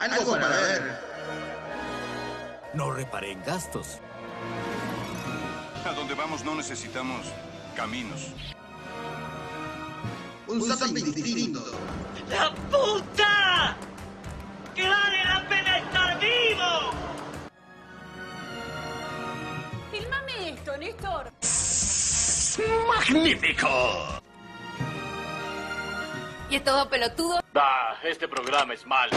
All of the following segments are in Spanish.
Algo para ver. No reparé en gastos. A donde vamos no necesitamos caminos. Un zapping distinto. ¡La puta! ¡Que vale la pena estar vivo! Filmame esto, Néstor. ¡Magnífico! ¿Y es todo pelotudo? Ah, este programa es malo.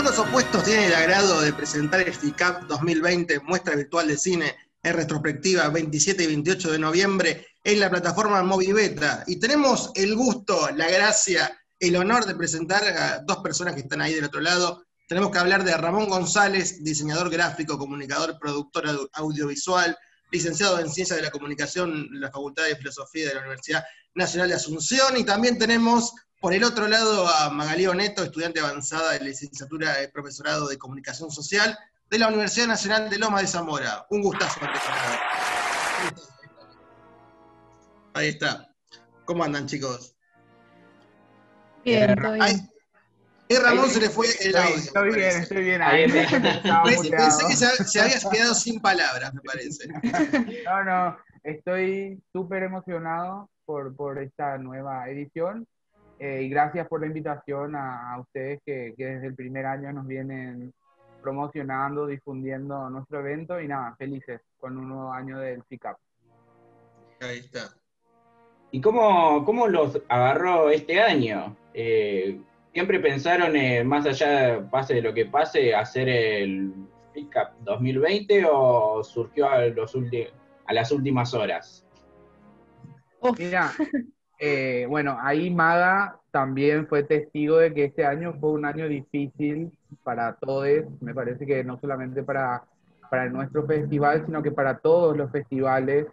Polos Opuestos tiene el agrado de presentar el FICAP 2020, muestra virtual de cine, en retrospectiva 27 y 28 de noviembre, en la plataforma Movibeta. Y tenemos el gusto, la gracia, el honor de presentar a dos personas que están ahí del otro lado. Tenemos que hablar de Ramón González, diseñador gráfico, comunicador, productor au- audiovisual, licenciado en Ciencias de la Comunicación en la Facultad de Filosofía de la Universidad Nacional de Asunción. Y también tenemos por el otro lado a Magalí Neto, estudiante avanzada de licenciatura de profesorado de Comunicación Social de la Universidad Nacional de Loma de Zamora. Un gustazo. Ahí está. ¿Cómo andan, chicos? Bien, todo Ay, bien. a Ramón se le fue el audio. Estoy bien, parece. estoy bien. Ahí me Pensé, pensé que se, se había quedado sin palabras, me parece. No, no, estoy súper emocionado por, por esta nueva edición eh, y gracias por la invitación a, a ustedes que, que desde el primer año nos vienen promocionando, difundiendo nuestro evento y nada, felices con un nuevo año del FICAP. Ahí está. ¿Y cómo, cómo los agarró este año? Eh, ¿Siempre pensaron, eh, más allá, pase de lo que pase, hacer el FICAP 2020 o surgió a, los a las últimas horas? Mira, eh, bueno, ahí Maga también fue testigo de que este año fue un año difícil para todos. Me parece que no solamente para, para nuestro festival, sino que para todos los festivales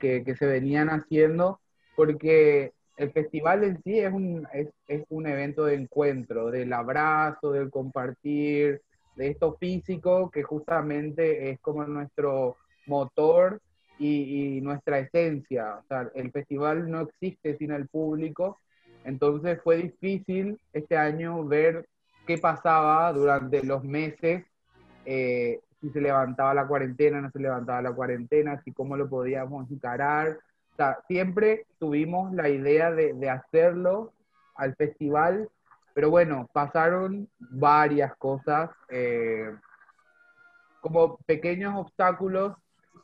que, se venían haciendo, porque el festival en sí es un, es un evento de encuentro, del abrazo, del compartir, de esto físico, que justamente es como nuestro motor y, y nuestra esencia. O sea, el festival no existe sin el público, entonces fue difícil este año ver qué pasaba durante los meses, eh, si se levantaba la cuarentena, no se levantaba la cuarentena, si cómo lo podíamos encarar. O sea, siempre tuvimos la idea de, de hacerlo al festival, pero bueno, pasaron varias cosas, eh, como pequeños obstáculos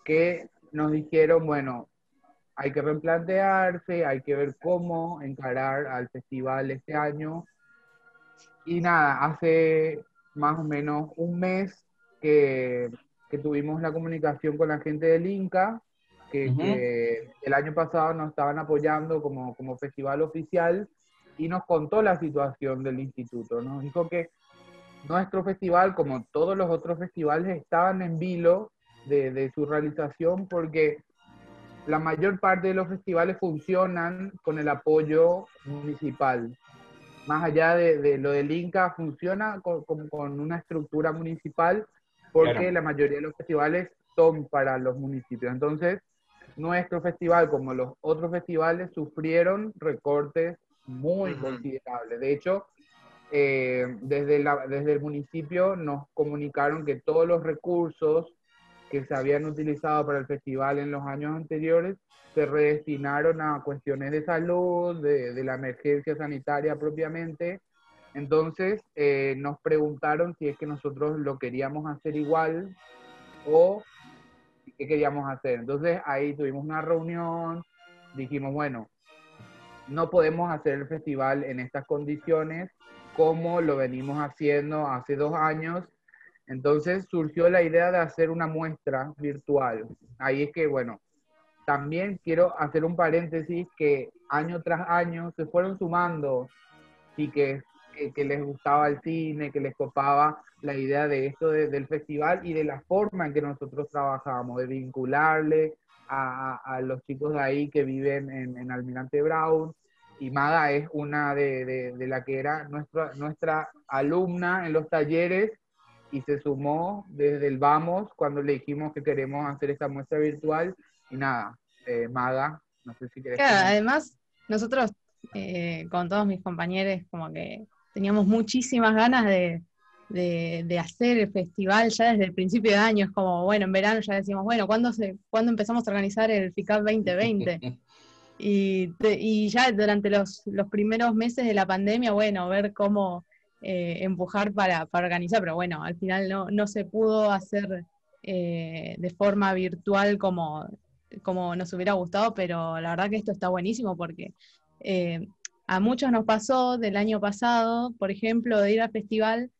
que nos dijeron, bueno, hay que replantearse, hay que ver cómo encarar al festival este año. Y nada, hace más o menos un mes que, que tuvimos la comunicación con la gente del Inca, que, que el año pasado nos estaban apoyando como, como festival oficial y nos contó la situación del instituto. Nos dijo que nuestro festival, como todos los otros festivales, estaban en vilo de, de su realización porque la mayor parte de los festivales funcionan con el apoyo municipal. Más allá de, de lo del Inca, funciona con, con- con una estructura municipal porque Claro. la mayoría de los festivales son para los municipios. Entonces, nuestro festival, como los otros festivales, sufrieron recortes muy Ujú. considerables. De hecho, eh, desde, la- desde el municipio nos comunicaron que todos los recursos que se habían utilizado para el festival en los años anteriores se redestinaron a cuestiones de salud, de, de la emergencia sanitaria propiamente. Entonces eh, nos preguntaron si es que nosotros lo queríamos hacer igual o qué queríamos hacer. Entonces ahí tuvimos una reunión, dijimos, bueno, no podemos hacer el festival en estas condiciones como lo venimos haciendo hace dos años. Entonces surgió la idea de hacer una muestra virtual. Ahí es que, bueno, también quiero hacer un paréntesis que año tras año se fueron sumando chiques que, que les gustaba el cine, que les copaba la idea de esto de- del festival y de la forma en que nosotros trabajábamos, de vincularle a- a los chicos de ahí que viven en, en Almirante Brown. Y Maga es una de, de, de la que era nuestra, nuestra alumna en los talleres y se sumó desde el Vamos cuando le dijimos que queremos hacer esta muestra virtual. Y nada, eh, Maga, no sé si querés. Claro, además, nosotros eh, con todos mis compañeros, como que teníamos muchísimas ganas de, de- de hacer el festival ya desde el principio de año. Es como, bueno, en verano ya decíamos, bueno, ¿cuándo, se, ¿cuándo empezamos a organizar el FICAP 2020? Y, te- y ya durante los, los primeros meses de la pandemia, bueno, ver cómo eh, empujar para, organizar, pero bueno, al final no, se pudo hacer eh, de forma virtual como, nos hubiera gustado, pero la verdad que esto está buenísimo porque eh, a muchos nos pasó del año pasado, por ejemplo, de ir al festival,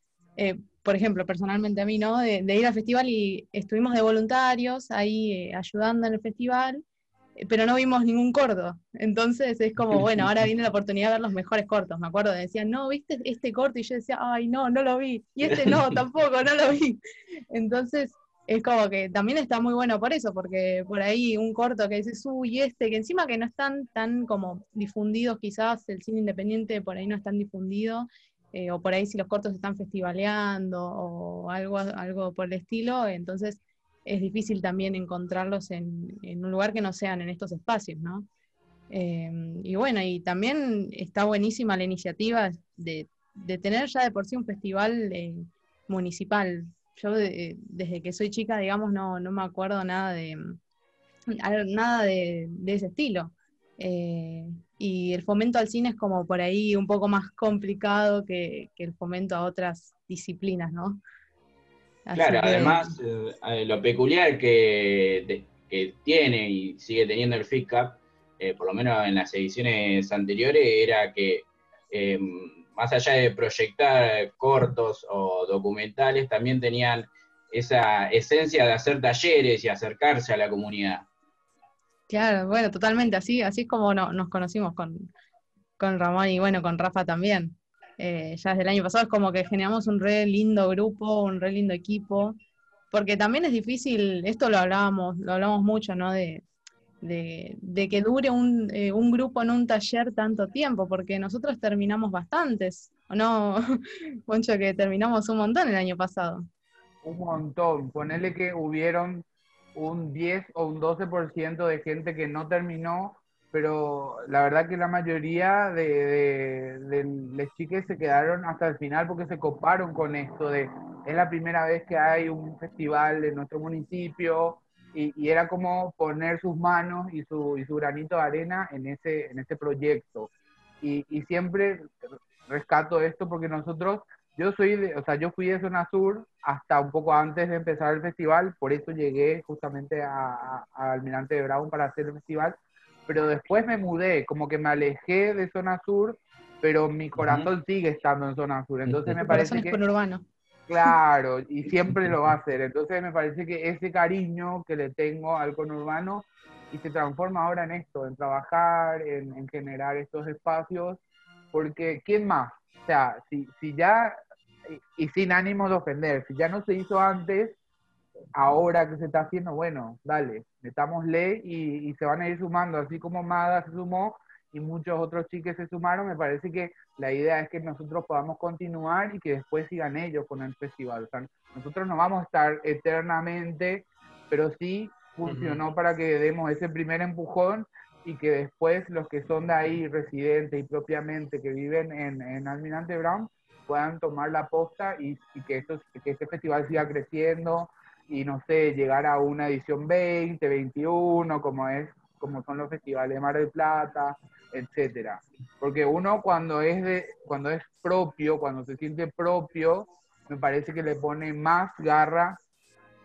por ejemplo, personalmente a mí, ¿no? De, ir al festival y estuvimos de voluntarios ahí ayudando en el festival pero no vimos ningún corto. Entonces es como, bueno, ahora viene la oportunidad de ver los mejores cortos. Me acuerdo, decían, no, ¿viste este corto? Y yo decía, ay, no, no lo vi. Y este no, tampoco, no lo vi. Entonces es como que también está muy bueno por eso, porque por ahí un corto que dices, uy, este, que encima que no están tan como difundidos, quizás el cine independiente por ahí no es tan difundido, eh, o por ahí si los cortos están festivaleando o algo, algo por el estilo, entonces es difícil también encontrarlos en, en un lugar que no sean en estos espacios, ¿no? Eh, y bueno, y también está buenísima la iniciativa de, de tener ya de por sí un festival eh, municipal. Yo de- desde que soy chica, digamos, no, no me acuerdo nada de nada de, de ese estilo. Eh, y el fomento al cine es como por ahí un poco más complicado que, que el fomento a otras disciplinas, ¿no? Así Claro, que- además, eh, eh, lo peculiar que, de- que tiene y sigue teniendo el FICAP, eh, por lo menos en las ediciones anteriores, era que eh, más allá de proyectar cortos o documentales, también tenían esa esencia de hacer talleres y acercarse a la comunidad. Claro, bueno, totalmente, así, así es como no- nos conocimos con, con Ramón y bueno, con Rafa también. Eh, ya desde el año pasado es como que generamos un re lindo grupo, un re lindo equipo, porque también es difícil, esto lo hablábamos, lo hablamos mucho, ¿no? De, de, que dure un, eh, un grupo en un taller tanto tiempo, porque nosotros terminamos bastantes, ¿o no, Poncho, que terminamos un montón el año pasado? Un montón. Ponele que hubieron un 10 o un 12% de gente que no terminó, pero la verdad que la mayoría de, de, de las chicas se quedaron hasta el final porque se coparon con esto de es la primera vez que hay un festival en nuestro municipio y, y era como poner sus manos y su, y su granito de arena en ese, en ese proyecto. Y, y siempre rescato esto porque nosotros yo soy, de, o sea, yo fui de zona sur hasta un poco antes de empezar el festival, por eso llegué justamente a, a, a Almirante de Brown para hacer el festival, pero después me mudé, como que me alejé de zona sur, pero mi corazón sigue estando en zona sur, entonces me parece es que... conurbano. Claro, y siempre lo va a hacer. Entonces me parece que ese cariño que le tengo al conurbano y se transforma ahora en esto, en trabajar, en, en generar estos espacios, porque ¿quién más? O sea, si, si ya, y, y sin ánimo de ofender, si ya no se hizo antes, ahora que se está haciendo, bueno, dale, metámosle y, y se van a ir sumando, así como Mada se sumó y muchos otros chicos se sumaron, me parece que la idea es que nosotros podamos continuar y que después sigan ellos con el festival. O sea, nosotros no vamos a estar eternamente, pero sí funcionó para que demos ese primer empujón y que después los que son de ahí, residentes y propiamente que viven en, en Almirante Brown, puedan tomar la posta y, y que, esto, que este festival siga creciendo y no sé, llegar a una edición 20, 21, como es como son los festivales de Mar del Plata, etcétera. Porque uno cuando es de, cuando es propio, cuando se siente propio, me parece que le pone más garra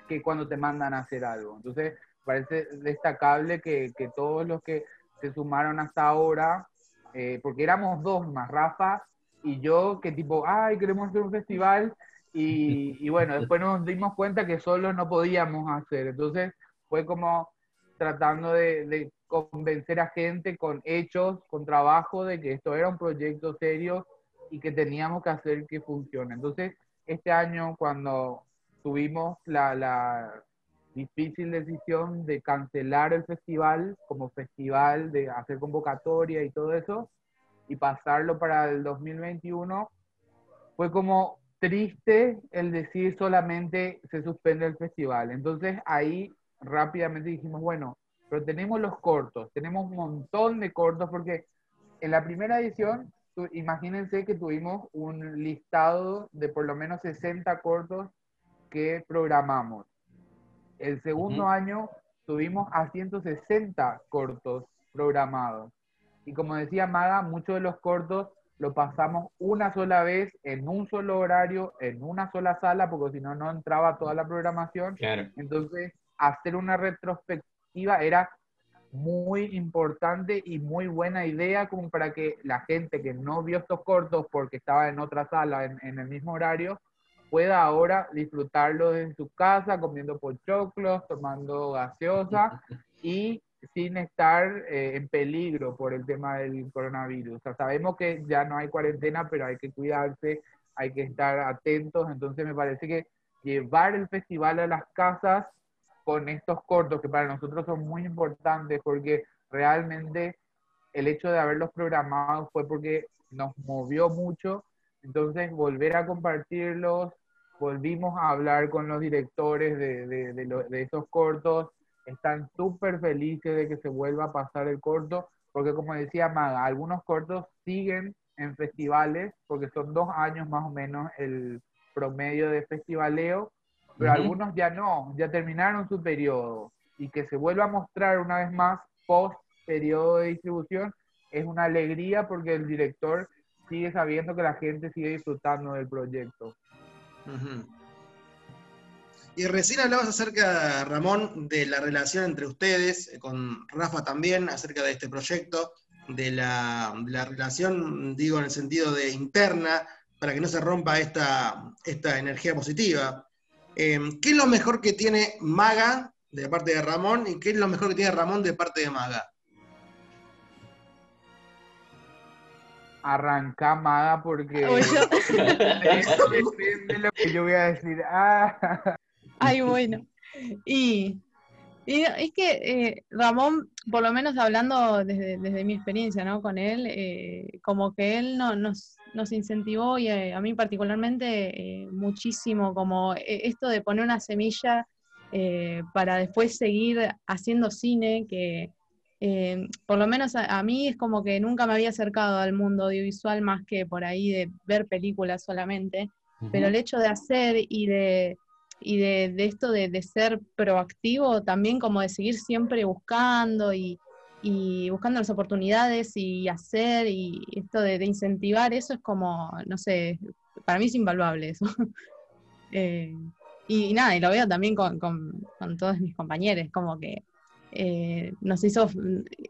que cuando te mandan a hacer algo. Entonces, parece destacable que, que todos los que se sumaron hasta ahora, eh, porque éramos dos más, Rafa y yo, que tipo, ay, queremos hacer un festival, y, y bueno, después nos dimos cuenta que solo no podíamos hacer. Entonces, fue como tratando de, de, convencer a gente con hechos, con trabajo, de que esto era un proyecto serio y que teníamos que hacer que funcione. Entonces, este año cuando tuvimos la, la difícil decisión de cancelar el festival como festival, de hacer convocatoria y todo eso, y pasarlo para el 2021, fue como triste el decir solamente se suspende el festival. Entonces ahí rápidamente dijimos, bueno, pero tenemos los cortos, tenemos un montón de cortos porque en la primera edición, imagínense que tuvimos un listado de por lo menos 60 cortos que programamos. El segundo año tuvimos a 160 cortos programados. Y como decía Maga, muchos de los cortos lo pasamos una sola vez, en un solo horario, en una sola sala, porque si no, no entraba toda la programación. Entonces, hacer una retrospectiva era muy importante y muy buena idea como para que la gente que no vio estos cortos porque estaba en otra sala en, el mismo horario pueda ahora disfrutarlo en su casa comiendo pochoclos, tomando gaseosa y sin estar eh, en peligro por el tema del coronavirus. Sabemos que ya no hay cuarentena, pero hay que cuidarse, hay que estar atentos. Entonces me parece que llevar el festival a las casas con estos cortos, que para nosotros son muy importantes, porque realmente el hecho de haberlos programado fue porque nos movió mucho. Entonces, volver a compartirlos, volvimos a hablar con los directores de, de, de esos cortos, están súper felices de que se vuelva a pasar el corto, porque como decía Maga, algunos cortos siguen en festivales, porque son dos años más o menos el promedio de festivaleo, pero algunos ya no, ya terminaron su periodo, y que se vuelva a mostrar una vez más post periodo de distribución es una alegría porque el director sigue sabiendo que la gente sigue disfrutando del proyecto. Y recién hablabas acerca, Ramón, de la relación entre ustedes, eh, con Rafa también, acerca de este proyecto, de la, relación, digo, en el sentido de interna, para que no se rompa esta, esta energía positiva. Em, ¿Qué es lo mejor que tiene Maga de parte de Ramón y qué es lo mejor que tiene Ramón de parte de Maga? arranca Maga porque depende lo que yo voy a decir. Ah. Ay, bueno. Y, es que eh, Ramón, por lo menos hablando desde, mi experiencia ¿no? con él, eh, como que él no, nos, nos incentivó y eh, a, mí particularmente muchísimo, como esto de poner una semilla para después seguir haciendo cine, que por lo menos a, mí es como que nunca me había acercado al mundo audiovisual más que por ahí de ver películas solamente, pero el hecho de hacer y de y de, esto de, ser proactivo, también como de seguir siempre buscando y, buscando las oportunidades y hacer y esto de, incentivar eso es como, no sé, para mí es invaluable eso. Eh, y, nada, y lo veo también con, todos mis compañeros, como que eh, nos hizo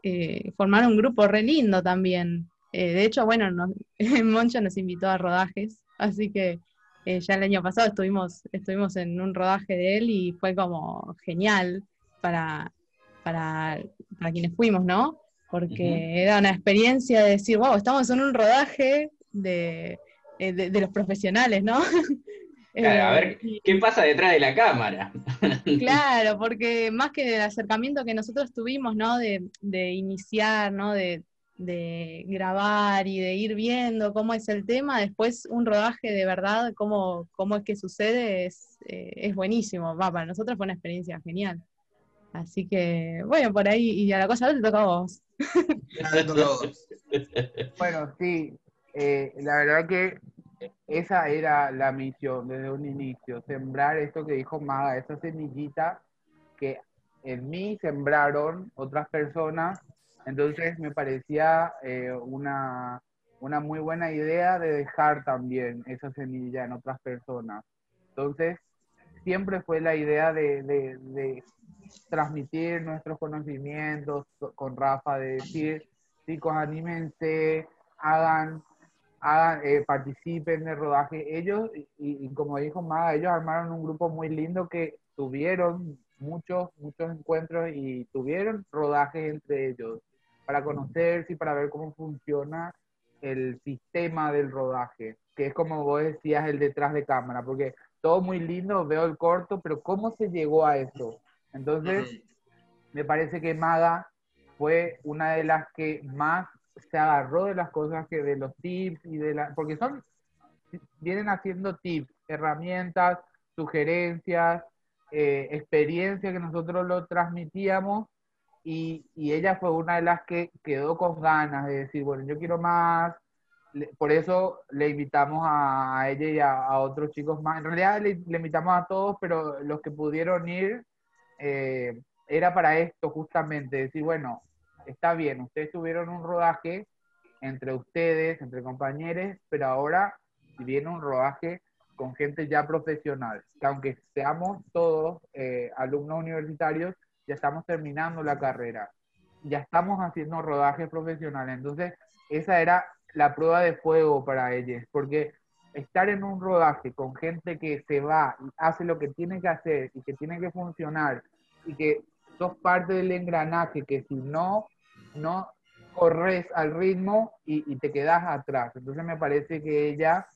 eh, formar un grupo re lindo también. de hecho, bueno, nos, Moncho nos invitó a rodajes, así que eh, ya el año pasado estuvimos, estuvimos en un rodaje de él y fue como genial para, para, quienes fuimos, ¿no? Porque era una experiencia de decir, wow, estamos en un rodaje de, eh, los profesionales, ¿no? Claro, a ver, eh, ¿qué pasa detrás de la cámara? claro, porque más que el acercamiento que nosotros tuvimos, ¿no? De, de iniciar, ¿no? De, de grabar y de ir viendo cómo es el tema, después un rodaje de verdad, cómo, cómo es que sucede, es, eh, es buenísimo. Va, para nosotros fue una experiencia genial. Así que, bueno, por ahí, y a la cosa te toca a vos. bueno, sí, eh, la verdad que esa era la misión desde un inicio, sembrar esto que dijo Maga, esa semillita que en mí sembraron otras personas entonces me parecía eh, una, muy buena idea de dejar también esa semilla en otras personas. Entonces, siempre fue la idea de, transmitir nuestros conocimientos con Rafa, de decir, chicos, anímense, hagan, hagan eh, participen el rodaje. Ellos, y, y, como dijo Maga, ellos armaron un grupo muy lindo que tuvieron muchos, muchos encuentros y tuvieron rodajes entre ellos para conocerse y para ver cómo funciona el sistema del rodaje, que es como vos decías, el detrás de cámara, porque todo muy lindo, veo el corto, pero ¿cómo se llegó a eso? Entonces, me parece que Maga fue una de las que más se agarró de las cosas que de los tips y de la, porque son, vienen haciendo tips, herramientas, sugerencias, eh, experiencia que nosotros lo transmitíamos y, y, ella fue una de las que quedó con ganas de decir, bueno, yo quiero más. Por eso le invitamos a ella y a, otros chicos más. En realidad le, invitamos a todos, pero los que pudieron ir eh, era para esto justamente, decir, bueno, está bien, ustedes tuvieron un rodaje entre ustedes, entre compañeros, pero ahora viene un rodaje con gente ya profesional, que aunque seamos todos eh, alumnos universitarios, ya estamos terminando la carrera, ya estamos haciendo rodajes profesionales. Entonces, esa era la prueba de fuego para ellos, porque estar en un rodaje con gente que se va y hace lo que tiene que hacer y que tiene que funcionar y que sos parte del engranaje, que si no, no corres al ritmo y, y te quedas atrás. Entonces me parece que ella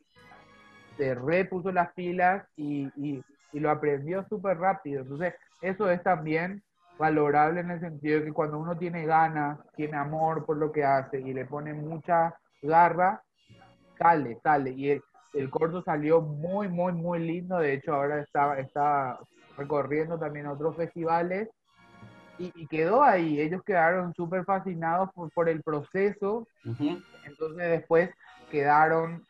se repuso las pilas y, y, y lo aprendió súper rápido. Entonces, eso es también valorable en el sentido de que cuando uno tiene ganas, tiene amor por lo que hace y le pone mucha garra, sale, sale. Y el, el corto salió muy, muy, muy lindo. De hecho, ahora está, está recorriendo también otros festivales y, y quedó ahí. Ellos quedaron súper fascinados por, por, el proceso. Entonces después quedaron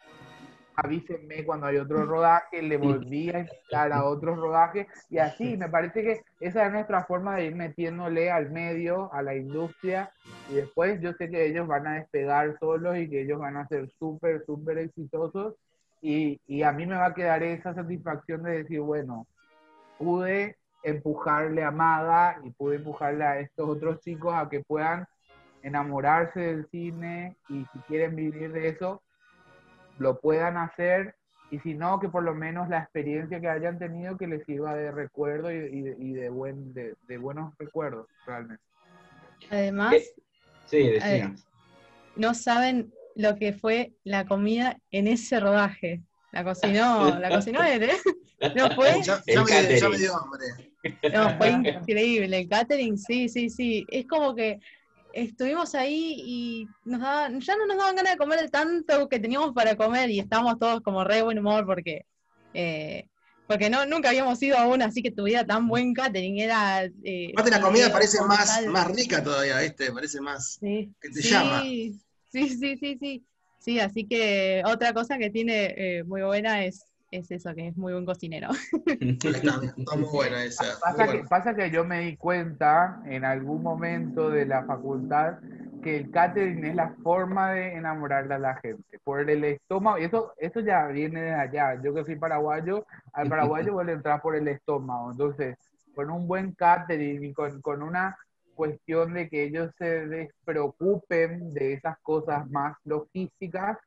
avísenme cuando hay otro rodaje, le volví a invitar a otro rodaje y así, me parece que esa es nuestra forma de ir metiéndole al medio, a la industria y después yo sé que ellos van a despegar solos y que ellos van a ser súper, súper exitosos y, y a mí me va a quedar esa satisfacción de decir, bueno, pude empujarle a Maga y pude empujarle a estos otros chicos a que puedan enamorarse del cine y si quieren vivir de eso, lo puedan hacer y si no, que por lo menos la experiencia que hayan tenido que les sirva de recuerdo y, y, y de, buen, de, de, buenos recuerdos, realmente. Además, sí, eh, no saben lo que fue la comida en ese rodaje. La cocinó, la cocinó él, ¿eh? No fue. Ya, ya, me, ya me dio hambre. No, fue increíble. El catering, sí, sí, sí. Es como que estuvimos ahí y nos daban, ya no nos daban ganas de comer de tanto que teníamos para comer y estábamos todos como re buen humor porque, eh, porque no, nunca habíamos ido a una así que tuviera tan buen catering. Era, eh, Aparte la comida parece más, más rica todavía, ¿viste? Parece más sí, te sí, llama. Sí, sí, sí, sí. Sí, así que otra cosa que tiene eh, muy buena es es eso, que es muy buen cocinero. Está, está muy buena esa. Pasa, Muy que, pasa que yo me di cuenta en algún momento de la facultad que el catering es la forma de enamorar a la gente. Por el estómago, y eso, eso ya viene de allá. Yo que soy paraguayo, al paraguayo vuelve a entrar por el estómago. Entonces, con un buen catering y con, con una cuestión de que ellos se despreocupen de esas cosas más logísticas,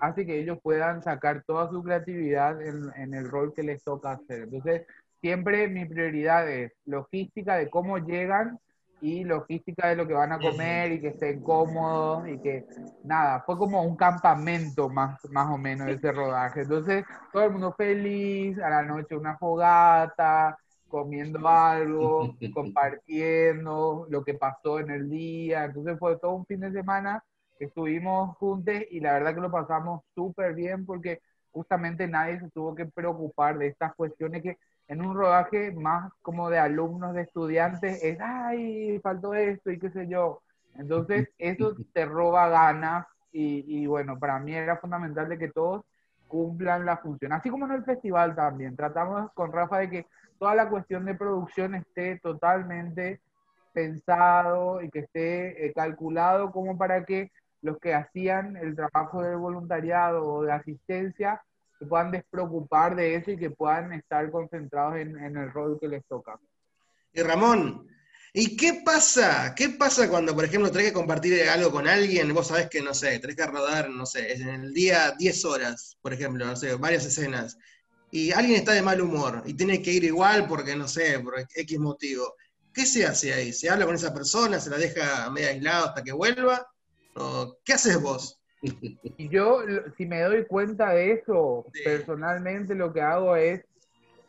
hace que ellos puedan sacar toda su creatividad en, en, el rol que les toca hacer. Entonces, siempre mi prioridad es logística de cómo llegan y logística de lo que van a comer y que estén cómodos y que nada, fue como un campamento más, más o menos ese rodaje. Entonces, todo el mundo feliz, a la noche una fogata, comiendo algo, compartiendo lo que pasó en el día. Entonces fue todo un fin de semana estuvimos juntos y la verdad que lo pasamos súper bien porque justamente nadie se tuvo que preocupar de estas cuestiones que en un rodaje más como de alumnos, de estudiantes, es, ay, faltó esto y qué sé yo. Entonces, eso te roba ganas y, y bueno, para mí era fundamental de que todos cumplan la función. Así como en el festival también. Tratamos con Rafa de que toda la cuestión de producción esté totalmente pensado y que esté eh, calculado como para que los que hacían el trabajo de voluntariado o de asistencia se puedan despreocupar de eso y que puedan estar concentrados en, en, el rol que les toca. Y Ramón, ¿y qué pasa? ¿Qué pasa cuando, por ejemplo, tenés que compartir algo con alguien? Vos sabés que, no sé, tenés que rodar, no sé, en el día 10 horas, por ejemplo, no sé, varias escenas, y alguien está de mal humor y tiene que ir igual porque, no sé, por X motivo. ¿Qué se hace ahí? ¿Se habla con esa persona? ¿Se la deja media aislada hasta que vuelva? ¿Qué haces vos? Yo, si me doy cuenta de eso, Sí. personalmente lo que hago es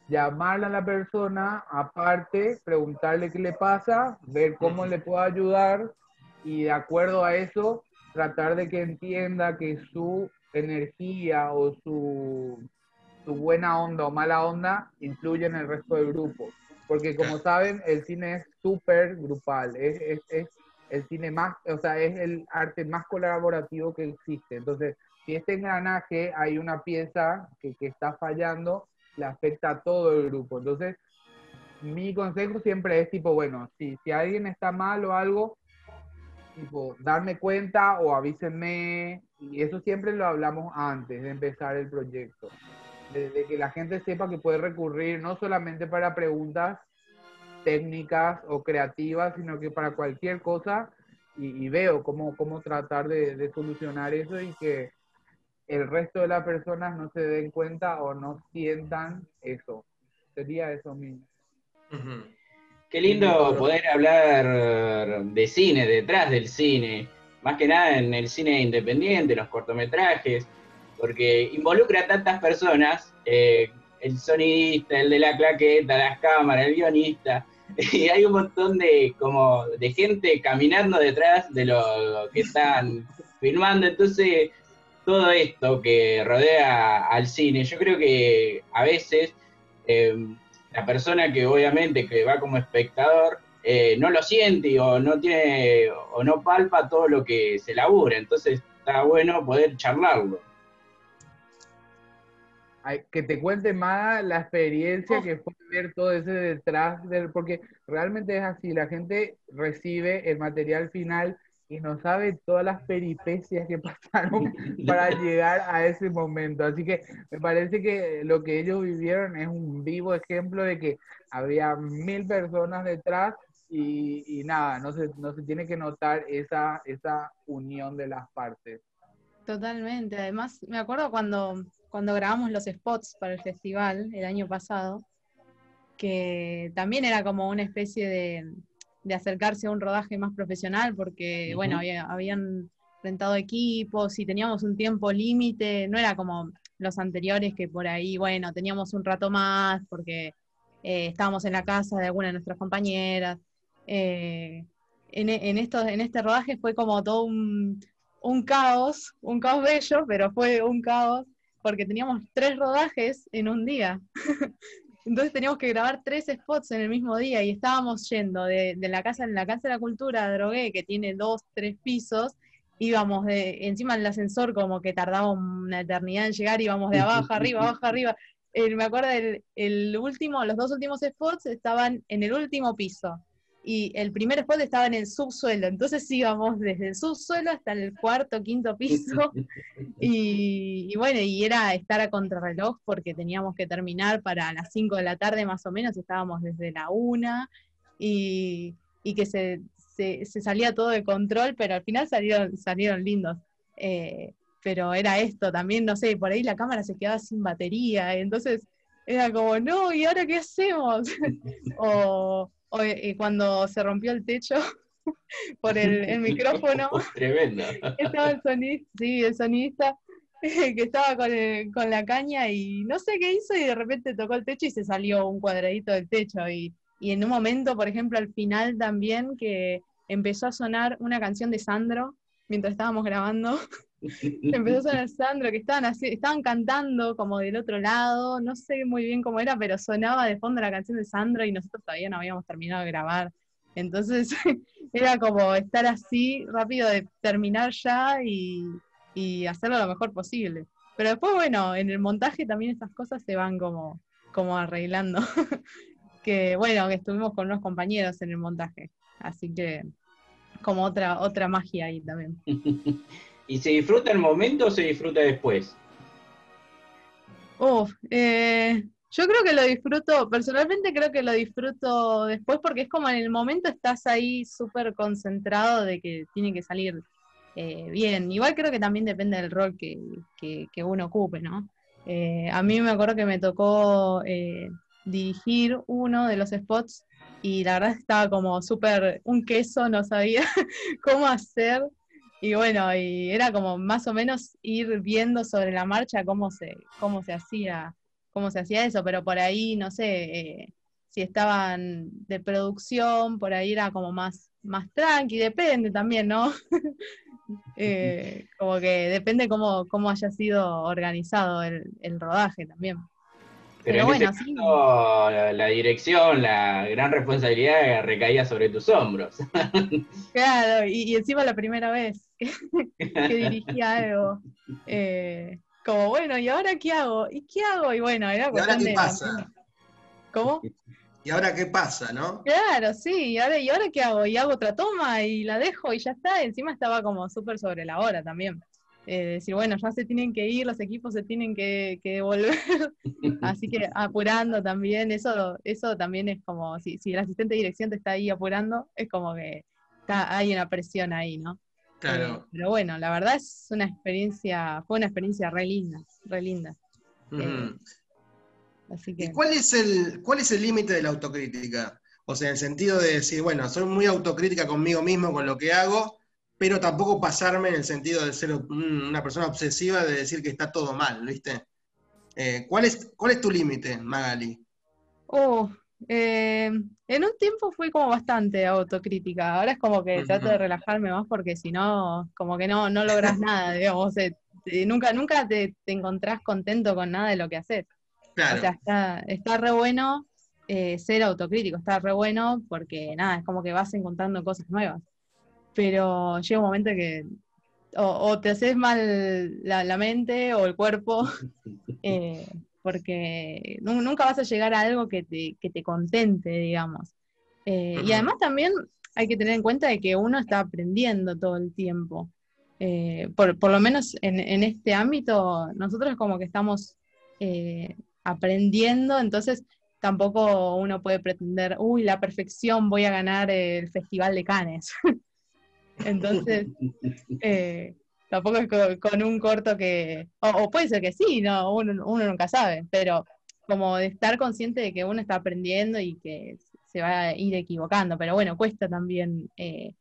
llamar a la persona, aparte, preguntarle qué le pasa, ver cómo le puedo ayudar y de acuerdo a eso, tratar de que entienda que su energía o su, su buena onda o mala onda influye en el resto del grupo. Porque como saben, el cine es súper grupal, es, es, es el cine más, o sea, es el arte más colaborativo que existe. Entonces, si este engranaje hay una pieza que, que está fallando, le afecta a todo el grupo. Entonces, mi consejo siempre es tipo, bueno, si, si alguien está mal o algo, tipo, darme cuenta o avísenme, y eso siempre lo hablamos antes de empezar el proyecto. De, de que la gente sepa que puede recurrir no solamente para preguntas técnicas o creativas, sino que para cualquier cosa, y, y veo cómo, cómo tratar de, de solucionar eso y que el resto de las personas no se den cuenta o no sientan eso. Sería eso mismo. Qué lindo poder hablar de cine, detrás del cine, más que nada en el cine independiente, los cortometrajes, porque involucra a tantas personas, eh, el sonidista, el de la claqueta, las cámaras, el guionista, y hay un montón de, como, de gente caminando detrás de lo que están filmando, entonces todo esto que rodea al cine, yo creo que a veces... eh, la persona que obviamente que va como espectador eh, no lo siente o no tiene o no palpa todo lo que se labura, entonces está bueno poder charlarlo. Que te cuente más la experiencia Oh. que fue ver todo ese detrás del, porque realmente es así, la gente recibe el material final y no sabe todas las peripecias que pasaron para llegar a ese momento. Así que me parece que lo que ellos vivieron es un vivo ejemplo de que había mil personas detrás y, y nada, no se, no se tiene que notar esa, esa unión de las partes. Totalmente. Además, me acuerdo cuando, cuando grabamos los spots para el festival el año pasado, que también era como una especie de, de acercarse a un rodaje más profesional, porque, Ujú. bueno, había- habían rentado equipos y teníamos un tiempo límite, no era como los anteriores que por ahí, bueno, teníamos un rato más porque eh, estábamos en la casa de alguna de nuestras compañeras. Eh, en, en, estos, en este rodaje fue como todo un, un caos, un caos bello, pero fue un caos porque teníamos tres rodajes en un día. Entonces teníamos que grabar tres spots en el mismo día y estábamos yendo de, de la casa en la Casa de la Cultura de Drogué, que tiene dos, tres pisos, íbamos de, encima del ascensor como que tardaba una eternidad en llegar, íbamos de abajo arriba, abajo arriba. Eh, me acuerdo el, el último, los dos últimos spots estaban en el último piso y el primer spot estaba en el subsuelo, entonces íbamos desde el subsuelo hasta el cuarto, quinto piso, y, y bueno, y era estar a contrarreloj porque teníamos que terminar para las 5 de la tarde más o menos, estábamos desde la 1, y, y que se, se, se salía todo de control, pero al final salieron, salieron lindos. Eh, pero era esto también, no sé, por ahí la cámara se quedaba sin batería, entonces era como, no, ¿y ahora qué hacemos? o eh, cuando se rompió el techo por el, el micrófono, Tremendo. estaba el sonista, sí, el sonista que estaba con, el- con la caña y no sé qué hizo y de repente tocó el techo y se salió un cuadradito del techo y, y en un momento, por ejemplo, al final también que empezó a sonar una canción de Sandro mientras estábamos grabando. Empezó a sonar Sandro, que estaban así, estaban cantando como del otro lado, no sé muy bien cómo era, pero sonaba de fondo la canción de Sandro y nosotros todavía no habíamos terminado de grabar. Entonces era como estar así rápido de terminar ya y, y hacerlo lo mejor posible. Pero después, bueno, en el montaje también estas cosas se van como, como arreglando. que bueno, que estuvimos con unos compañeros en el montaje. Así que como otra, otra magia ahí también. ¿Y se disfruta el momento o se disfruta después? Uf, eh, yo creo que lo disfruto, personalmente creo que lo disfruto después porque es como en el momento estás ahí súper concentrado de que tiene que salir eh, bien. Igual creo que también depende del rol que, que- uno ocupe, ¿no? Eh, a mí me acuerdo que me tocó dirigir uno de los spots y la verdad estaba como súper un queso, no sabía cómo hacer. Y bueno, y era como más o menos ir viendo sobre la marcha cómo se, cómo se hacía, cómo se hacía eso, pero por ahí, no sé, eh, si estaban de producción, por ahí era como más, más tranqui, depende también, ¿no? Eh, como que depende cómo, cómo haya sido organizado el, el rodaje también. Pero, Pero en bueno, este sí. caso, la, la dirección, la gran responsabilidad recaía sobre tus hombros. Claro, y, y encima la primera vez que, que dirigía algo. eh, como, bueno, ¿y ahora qué hago? ¿Y qué hago? Y bueno, era ¿Y ahora qué de- pasa? ¿Cómo? ¿Y ahora qué pasa, no? Claro, sí, y ahora, ¿y ahora qué hago? Y hago otra toma y la dejo y ya está. Encima estaba como súper sobre la hora también. Eh, decir, bueno, ya se tienen que ir, los equipos se tienen que, que devolver. Así que apurando también, eso, eso también es como, si, si el asistente de dirección te está ahí apurando, es como que está, hay una presión ahí, ¿no? Eh, Claro. pero bueno, la verdad es una experiencia, fue una experiencia re linda, re linda. Eh, Así que. ¿Y cuál es el cuál es el límite de la autocrítica? O sea, en el sentido de decir, bueno, soy muy autocrítica conmigo mismo, con lo que hago, pero tampoco pasarme en el sentido de ser un- una persona obsesiva de decir que está todo mal, ¿viste? Eh, ¿cuál, es, ¿Cuál es tu límite, Magali? Oh, eh, en un tiempo fui como bastante autocrítica. Ahora es como que trato de relajarme más porque si no, como que no, no logras nada, digamos. eh, eh, nunca, nunca te, te encontrás contento con nada de lo que haces. Claro, O sea, está, está re bueno eh, ser autocrítico, está re bueno porque nada, es como que vas encontrando cosas nuevas. Pero llega un momento que o, o te haces mal la, la mente o el cuerpo, eh, porque nu- nunca vas a llegar a algo que te, que te contente, digamos. Eh, Y además también hay que tener en cuenta de que uno está aprendiendo todo el tiempo. Eh, por, por lo menos en, en este ámbito, nosotros como que estamos eh, aprendiendo, entonces tampoco uno puede pretender, uy, la perfección, voy a ganar el Festival de Cannes. entonces, eh, tampoco es co- con, un corto que, o, puede ser que sí, no, uno, nunca sabe, pero como de estar consciente de que uno está aprendiendo y que se va a ir equivocando, pero bueno, cuesta también eh,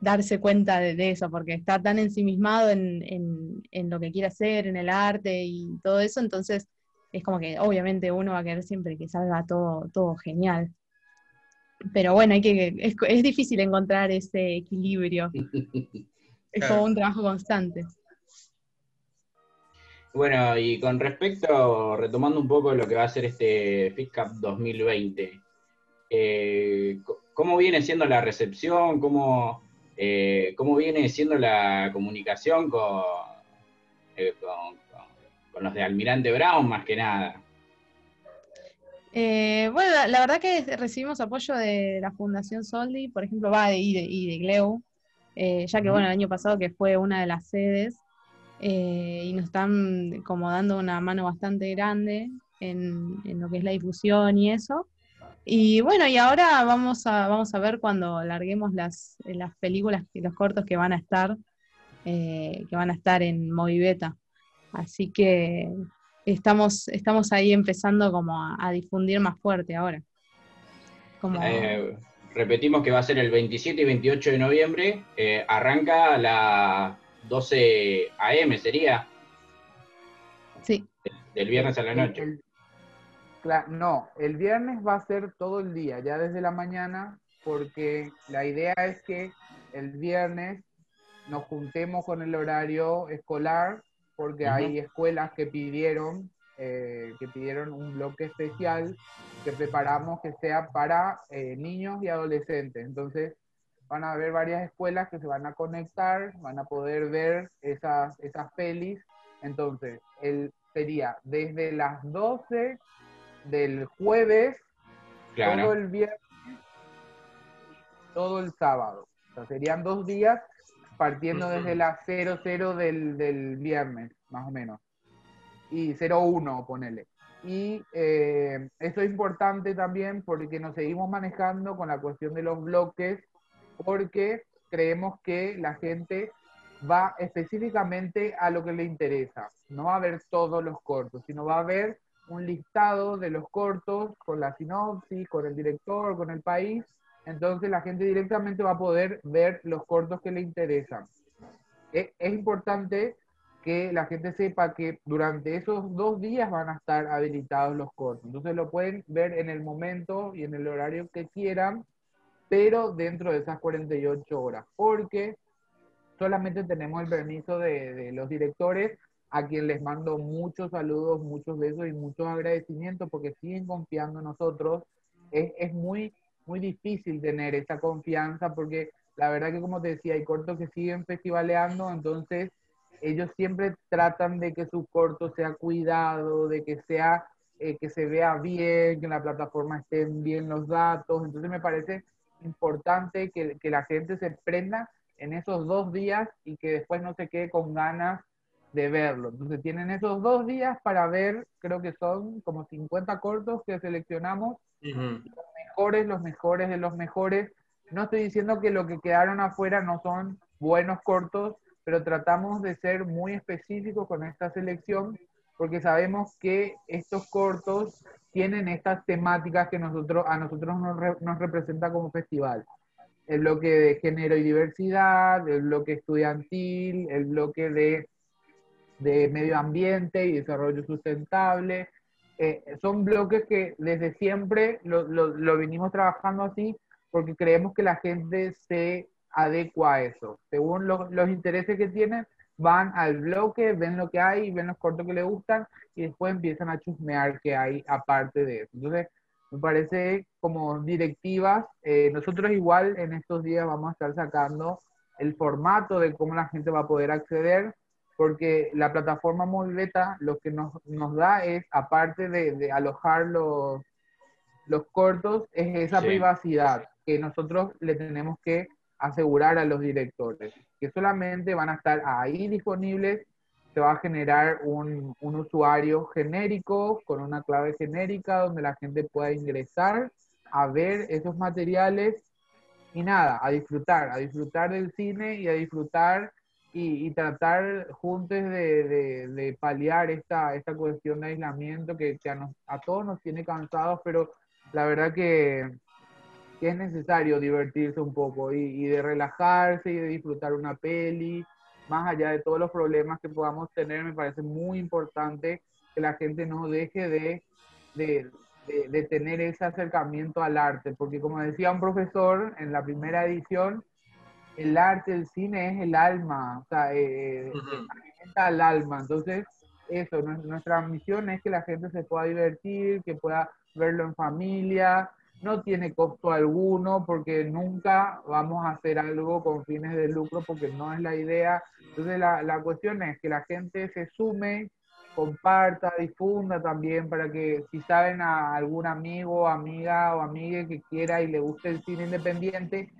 darse cuenta de, de eso, porque está tan ensimismado en, en- en lo que quiere hacer, en el arte y todo eso, entonces es como que obviamente uno va a querer siempre que salga todo, todo genial. Pero bueno, hay que, es, es difícil encontrar ese equilibrio. Es Claro. como un trabajo constante. Bueno, y con respecto, retomando un poco lo que va a ser este FISCAP 2020, eh, ¿cómo viene siendo la recepción? ¿Cómo, eh, cómo viene siendo la comunicación con, eh, con, con- con los de Almirante Brown, más que nada? Bueno, la, la verdad que recibimos apoyo de la Fundación Soldi, por ejemplo, va de, y, de, y de Gleu, eh, ya que bueno, el año pasado que fue una de las sedes, eh, y nos están como dando una mano bastante grande en, en lo que es la difusión y eso. Y bueno, y ahora vamos a, vamos a ver cuando larguemos las, las películas, y los cortos que van a estar, eh, que van a estar en Movibeta. Así que estamos, estamos ahí empezando como a, a difundir más fuerte ahora. Como, Eh, repetimos que va a ser el 27 y 28 de noviembre, eh, arranca a las 12 AM, sería, sí, del viernes a la noche. El- no, el viernes va a ser todo el día, ya desde la mañana, porque la idea es que el viernes nos juntemos con el horario escolar, porque hay escuelas que pidieron, eh, que pidieron un bloque especial que preparamos que sea para eh, niños y adolescentes. Entonces, van a haber varias escuelas que se van a conectar, van a poder ver esas, esas pelis. Entonces, el, sería desde las 12 del jueves, todo el viernes, todo el sábado. O sea, serían dos días partiendo Ujú. desde las 00 del, del viernes, más o menos. Y 01, ponele. Y eh, eso es importante también porque nos seguimos manejando con la cuestión de los bloques, porque creemos que la gente va específicamente a lo que le interesa. No va a ver todos los cortos, sino va a ver un listado de los cortos con la sinopsis, con el director, con el país. Entonces la gente directamente va a poder ver los cortos que le interesan. es, es importante que la gente sepa que durante esos dos días van a estar habilitados los cortos. Entonces lo pueden ver en el momento y en el horario que quieran, pero dentro de esas 48 horas, porque solamente tenemos el permiso de, de los directores a quien les mando muchos saludos, muchos besos y muchos agradecimientos porque siguen confiando en nosotros. Es, es muy, muy difícil tener esa confianza porque la verdad que como te decía, hay cortos que siguen festivaleando, entonces ellos siempre tratan de que su corto sea cuidado, de que sea eh, que se vea bien, que en la plataforma estén bien los datos. Entonces me parece importante que, que la gente se prenda en esos dos días y que después no se quede con ganas de verlo. Entonces tienen esos dos días para ver, creo que son como 50 cortos que seleccionamos, los mejores, los mejores de los mejores. No estoy diciendo que lo que quedaron afuera no son buenos cortos, pero tratamos de ser muy específicos con esta selección porque sabemos que estos cortos tienen estas temáticas que nosotros, a nosotros nos, re- nos representa como festival. El bloque de género y diversidad, el bloque estudiantil, el bloque de de medio ambiente y desarrollo sustentable. Eh, son bloques que desde siempre lo, lo, lo venimos trabajando así porque creemos que la gente se adecua a eso. Según lo- los intereses que tienen, van al bloque, ven lo que hay, ven los cortos que les gustan y después empiezan a chusmear qué hay aparte de eso. Entonces, me parece como directivas, eh, nosotros igual en estos días vamos a estar sacando el formato de cómo la gente va a poder acceder, porque la plataforma Movibeta lo que nos, nos da es, aparte de, de alojar los, los cortos, es esa Sí. privacidad que nosotros le tenemos que asegurar a los directores, que solamente van a estar ahí disponibles, se va a generar un, un usuario genérico con una clave genérica donde la gente pueda ingresar a ver esos materiales y nada, a disfrutar, a disfrutar del cine y a disfrutar y, y tratar juntos de, de- de paliar esta, esta cuestión de aislamiento que, que a, nos- a todos nos tiene cansados, pero la verdad que, que es necesario divertirse un poco y, y de relajarse y de disfrutar una peli, más allá de todos los problemas que podamos tener, me parece muy importante que la gente no deje de, de, de- de tener ese acercamiento al arte, porque como decía un profesor en la primera edición, el arte, el cine es el alma, o sea, eh, alimenta al alma. Entonces, eso, nu- nuestra misión es que la gente se pueda divertir, que pueda verlo en familia, no tiene costo alguno porque nunca vamos a hacer algo con fines de lucro porque no es la idea. Entonces, la, la cuestión es que la gente se sume, comparta, difunda también para que si saben a algún amigo, amiga o amiga que quiera y le guste el cine independiente,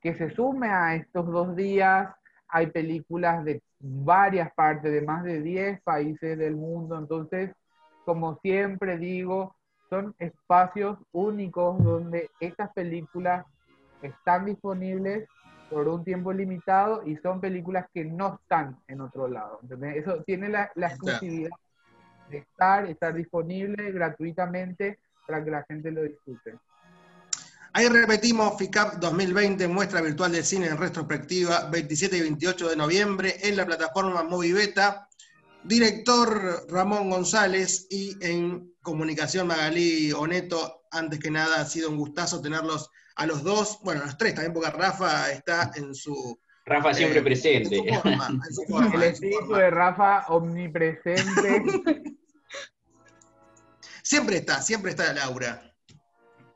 que se sume a estos dos días. Hay películas de varias partes, de más de 10 países del mundo. Entonces, como siempre digo, son espacios únicos donde estas películas están disponibles por un tiempo limitado y son películas que no están en otro lado. ¿entendés? Eso tiene la, la exclusividad de estar, estar disponible gratuitamente para que la gente lo disfrute. Ahí repetimos, FICAP 2020, muestra virtual de cine en retrospectiva, 27 y 28 de noviembre, en la plataforma Movibeta. Director Ramón González y en comunicación Magalí Oneto. Antes que nada, ha sido un gustazo tenerlos a los dos, bueno, a los tres también, porque Rafa está en su. Rafa siempre eh, presente. En su forma, en su forma, El espíritu de Rafa omnipresente. Siempre está, siempre está Laura.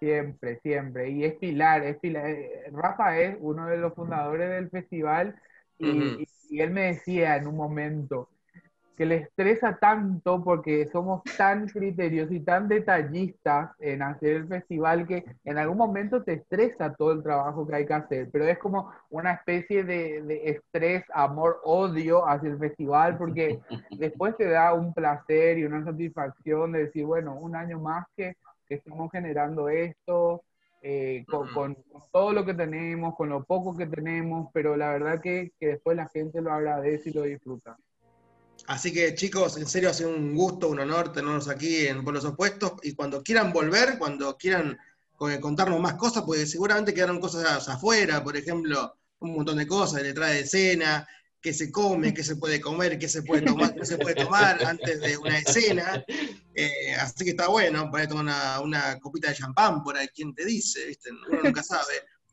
Siempre, siempre. Y es Pilar, es Pilar. Rafa es uno de los fundadores del festival y, Ujú. y- y él me decía en un momento que le estresa tanto porque somos tan criteriosos y tan detallistas en hacer el festival que en algún momento te estresa todo el trabajo que hay que hacer, pero es como una especie de, de estrés, amor, odio hacia el festival porque después te da un placer y una satisfacción de decir, bueno, un año más que, que estamos generando esto, eh, con, con- con todo lo que tenemos, con lo poco que tenemos, pero la verdad que, que después la gente lo agradece y lo disfruta. Así que chicos, en serio ha sido un gusto, un honor tenerlos aquí en Polos Opuestos y cuando quieran volver, cuando quieran eh, contarnos más cosas, porque seguramente quedaron cosas afuera, por ejemplo, un montón de cosas, detrás de escena, qué se come, qué se puede comer, qué se puede tomar, qué se puede tomar antes de una escena. Eh, así que está bueno, para tomar una, copita de champán por ahí, quien te dice, ¿viste? Uno nunca sabe.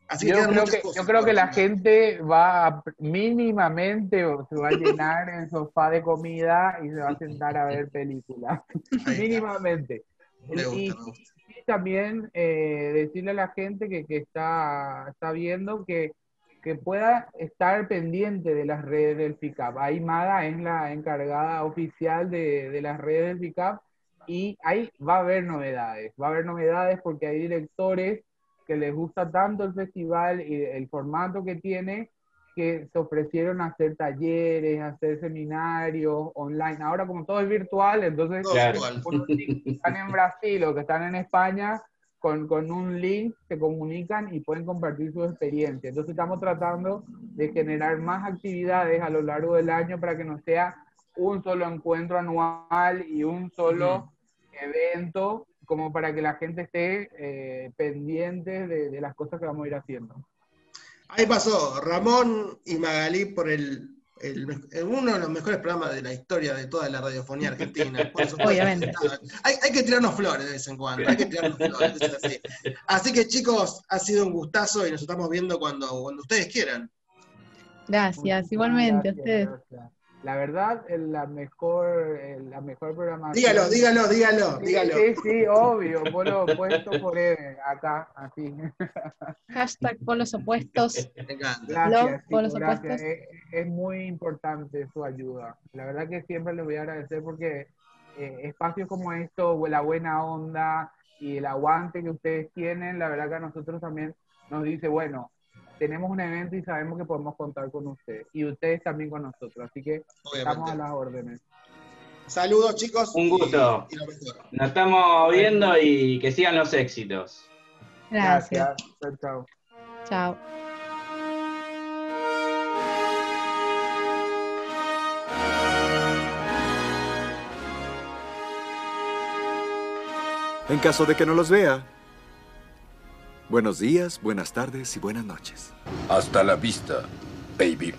Así Yo creo que, cosas yo creo que la gente va a, mínimamente o se va a llenar el sofá de comida y se va a sentar a ver películas. Mínimamente. Me gusta, Y me gusta. sí, también eh, decirle a la gente que, que está, está viendo que, que pueda estar pendiente de las redes del FICAP. Ahí Mada es la encargada oficial de, de las redes del FICAP y ahí va a haber novedades. Va a haber novedades porque hay directores que les gusta tanto el festival y el formato que tiene que se ofrecieron a hacer talleres, a hacer seminarios online. Ahora como todo es virtual, entonces Claro. que están en Brasil o que están en España, con, con un link se comunican y pueden compartir su experiencia. Entonces estamos tratando de generar más actividades a lo largo del año para que no sea un solo encuentro anual y un solo evento, como para que la gente esté eh, pendiente de, de las cosas que vamos a ir haciendo. Ahí pasó Ramón y Magalí por el, el uno de los mejores programas de la historia de toda la radiofonía argentina. Por supuesto. Obviamente. Hay, hay que tirarnos flores de vez en cuando, hay que tirarnos flores. es así. Así que chicos, ha sido un gustazo y nos estamos viendo cuando, cuando ustedes quieran. Gracias, igualmente a ustedes. gracias. La verdad, es la mejor, eh, la mejor programación. Dígalo, dígalo, dígalo, Sí, dígalo. Sí, sí, obvio, polo opuesto por Eve, acá, así. Hashtag por los opuestos. Gracias, Love por los chicos, gracias. opuestos. Es, es muy importante su ayuda. La verdad que siempre les voy a agradecer porque eh, espacios como esto, la buena onda y el aguante que ustedes tienen, la verdad que a nosotros también nos dice, bueno, tenemos un evento y sabemos que podemos contar con ustedes. Y ustedes también con nosotros. Así que estamos a las órdenes. Saludos chicos. Un gusto. y- y. Nos estamos viendo y que sigan los éxitos. Gracias. Chao, chao. Chao. En caso de que no los vea. Buenos días, buenas tardes y buenas noches. Hasta la vista, baby.